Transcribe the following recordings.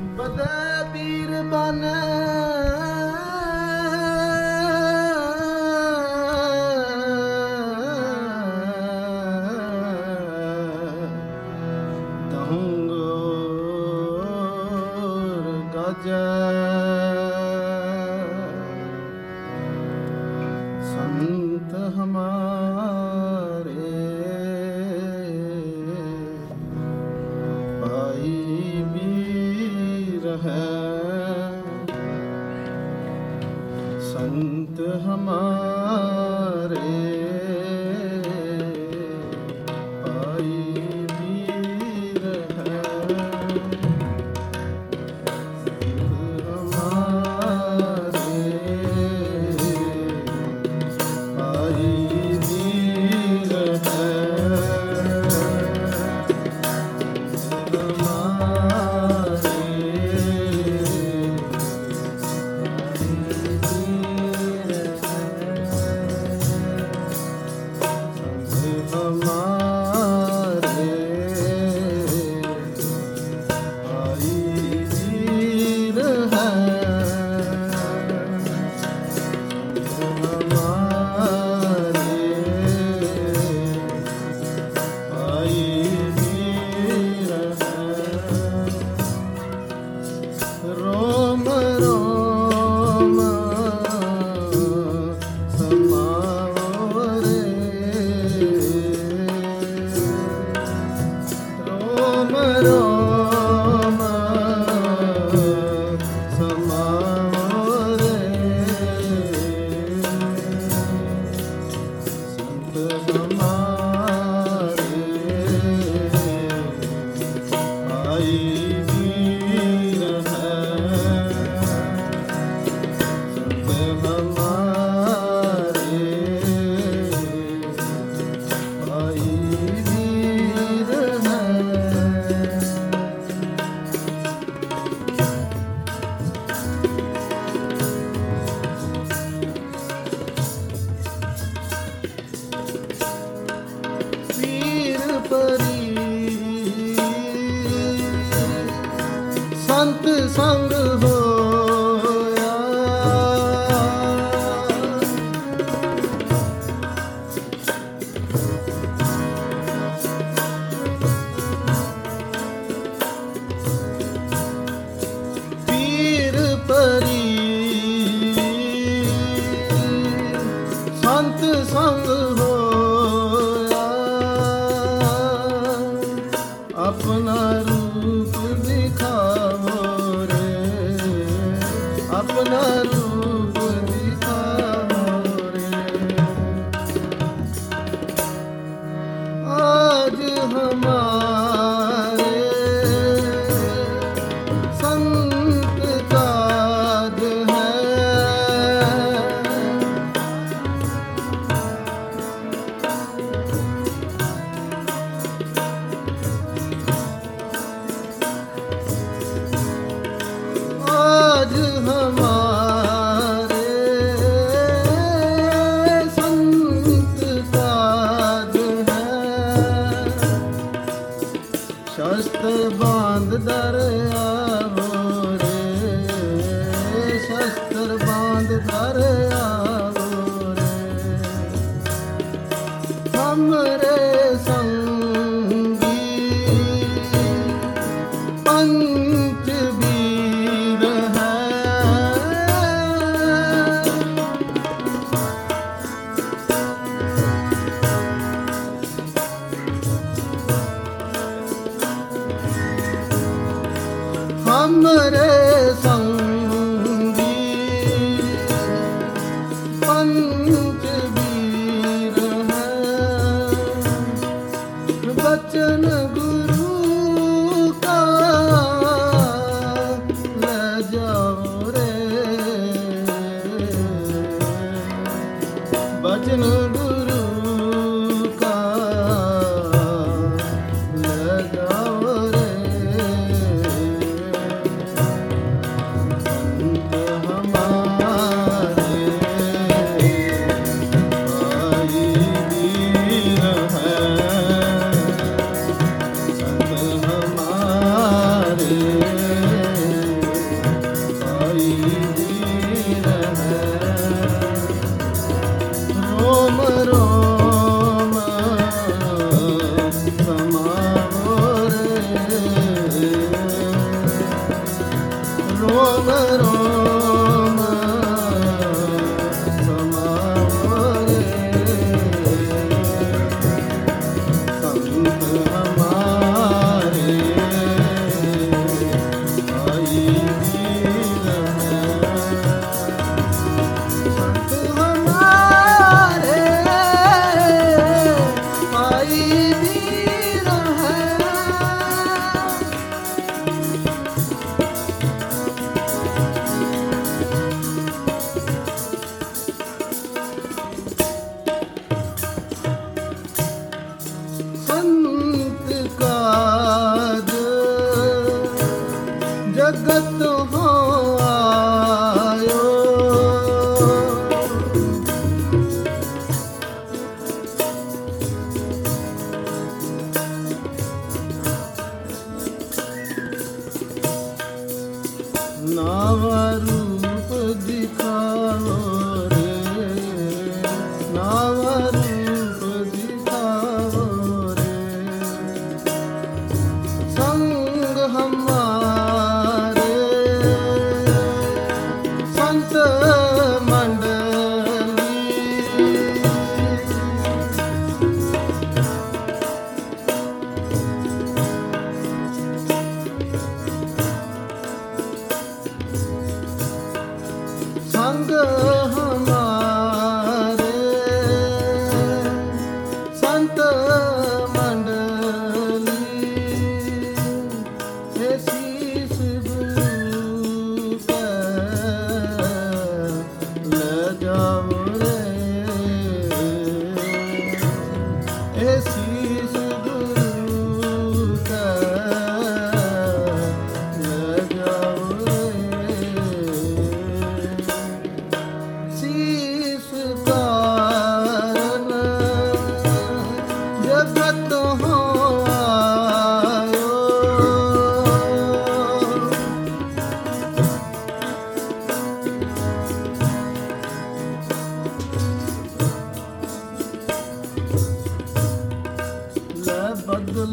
ਬਦੇ ਪੀਰ ਬਨੇ Oh. அமரே ನಾವರು তো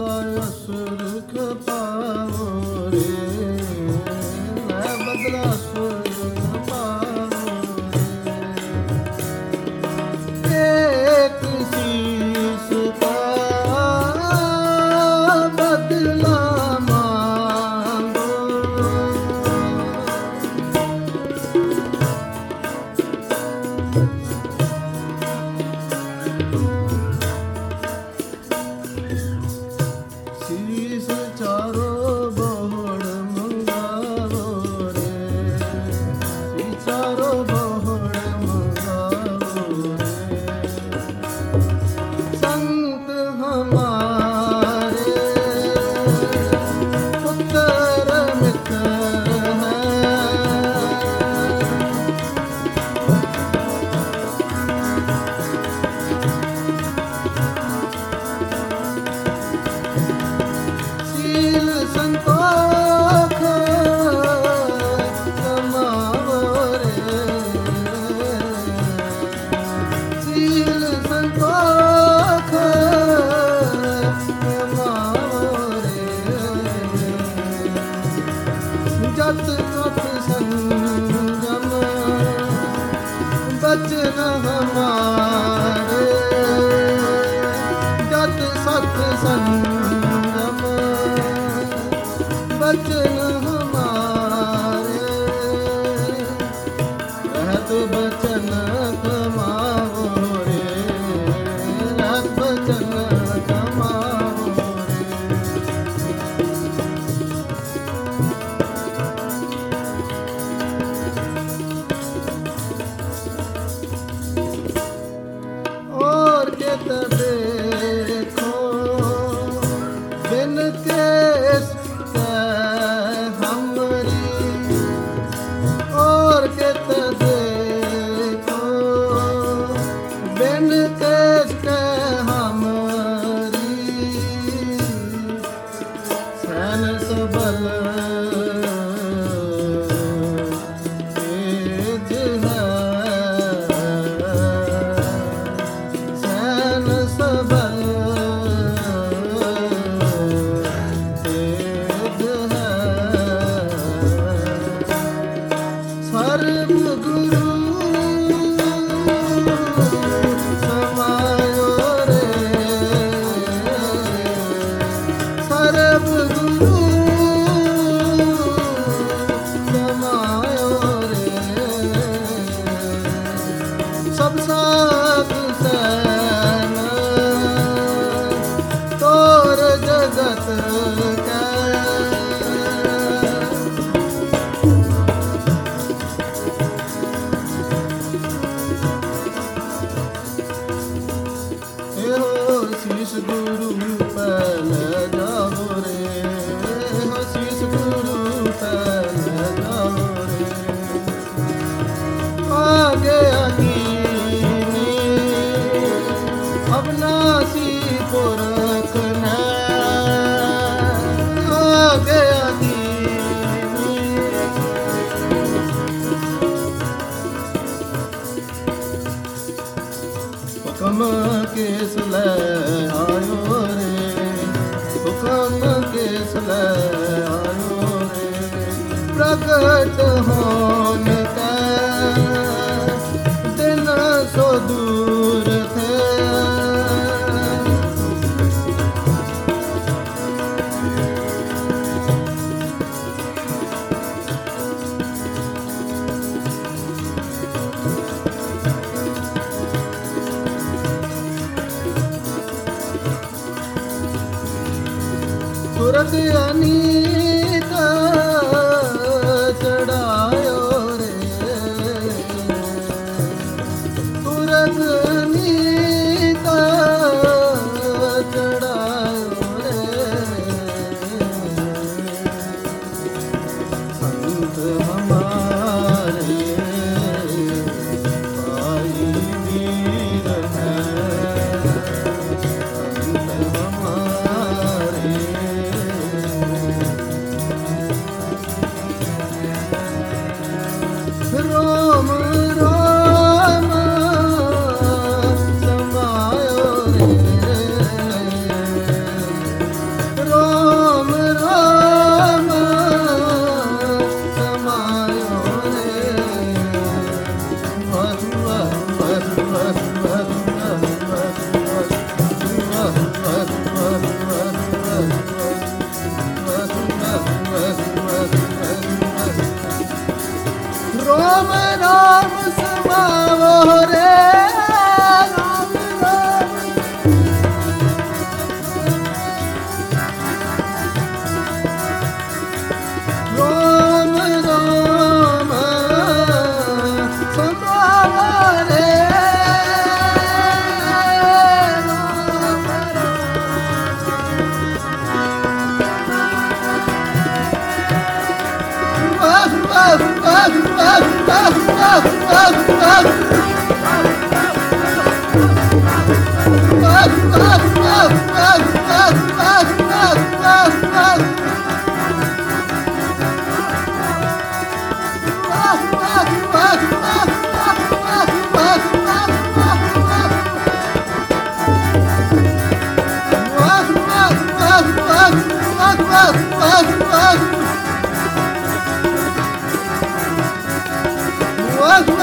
ਬਦਲਾ ਸੁਰਖ ਪਾਵੋ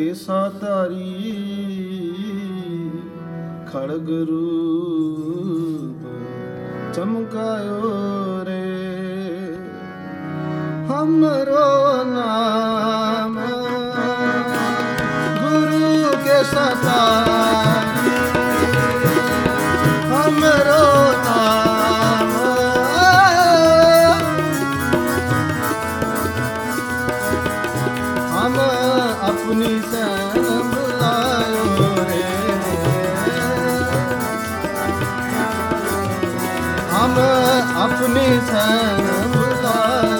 ਕੇ ਸਾਤਾਰੀ ਖੜਗ ਰੂਪ ਚਮਕਾਇਓ ਰੇ। ਹਮਰੋ ਨਾਮ ਗੁਰੂ ਕੇ ਸਾਤਾਰੀ ਆਪਣੇ ਸੰਗ ਬੁਲਾ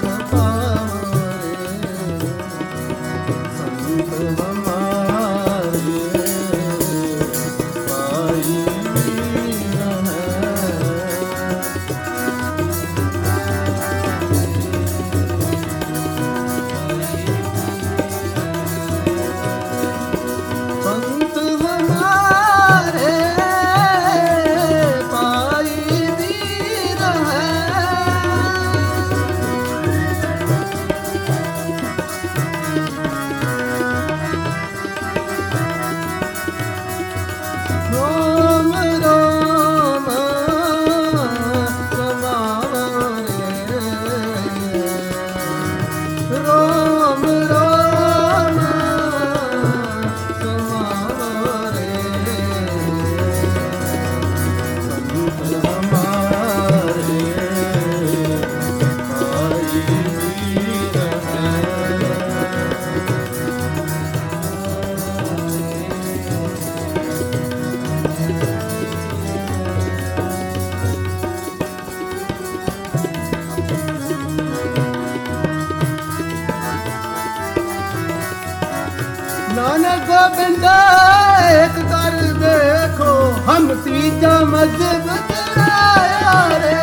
ਦਾ ਮਜ਼ਬ ਤੇਰਾ ਰੇ।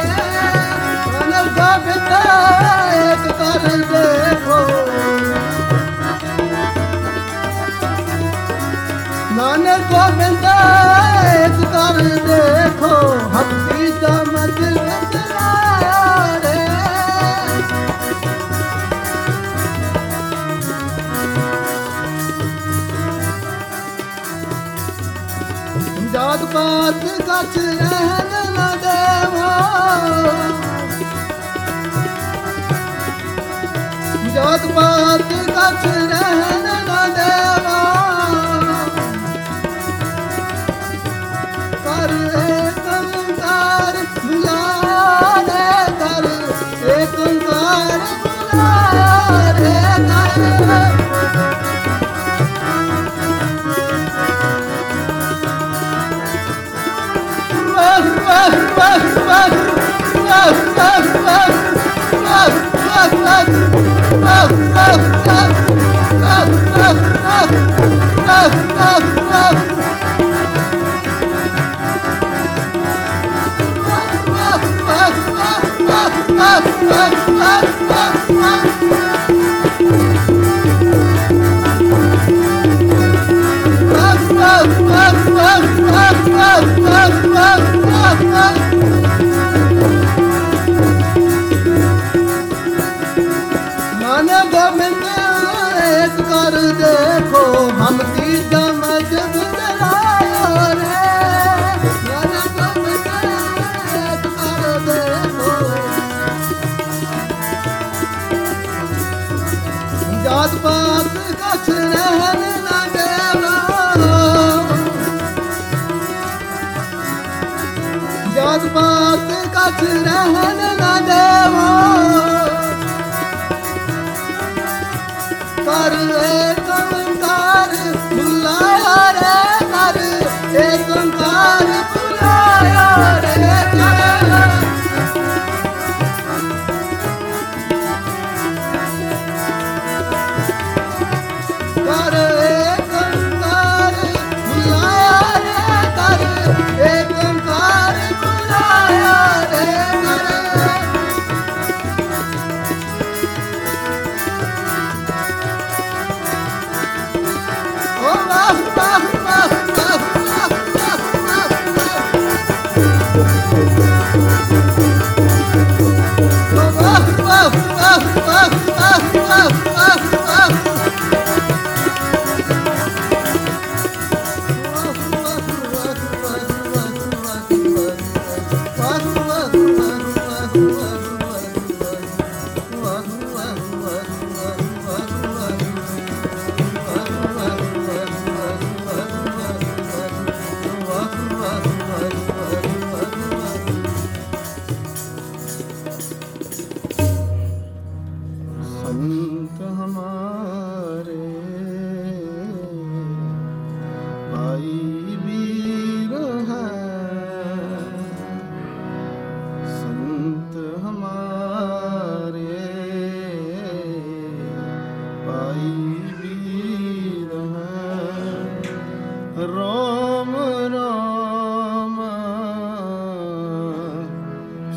ਮਨਵ ਦਾ ਬਿਤਾ ਇੱਕ ਕਰਨ ਦੇਖੋ ਨਾਨਕ ਦਾ ਬਿੰਦਾ ਇੱਕ ਕਰਨ ਦੇਖੋ ਹੱਤੀ ਦਾ ਮਜ਼ਬ ਜੋਤ ਪਾਤ Ah! Timothy's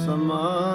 ਸਮਾਂ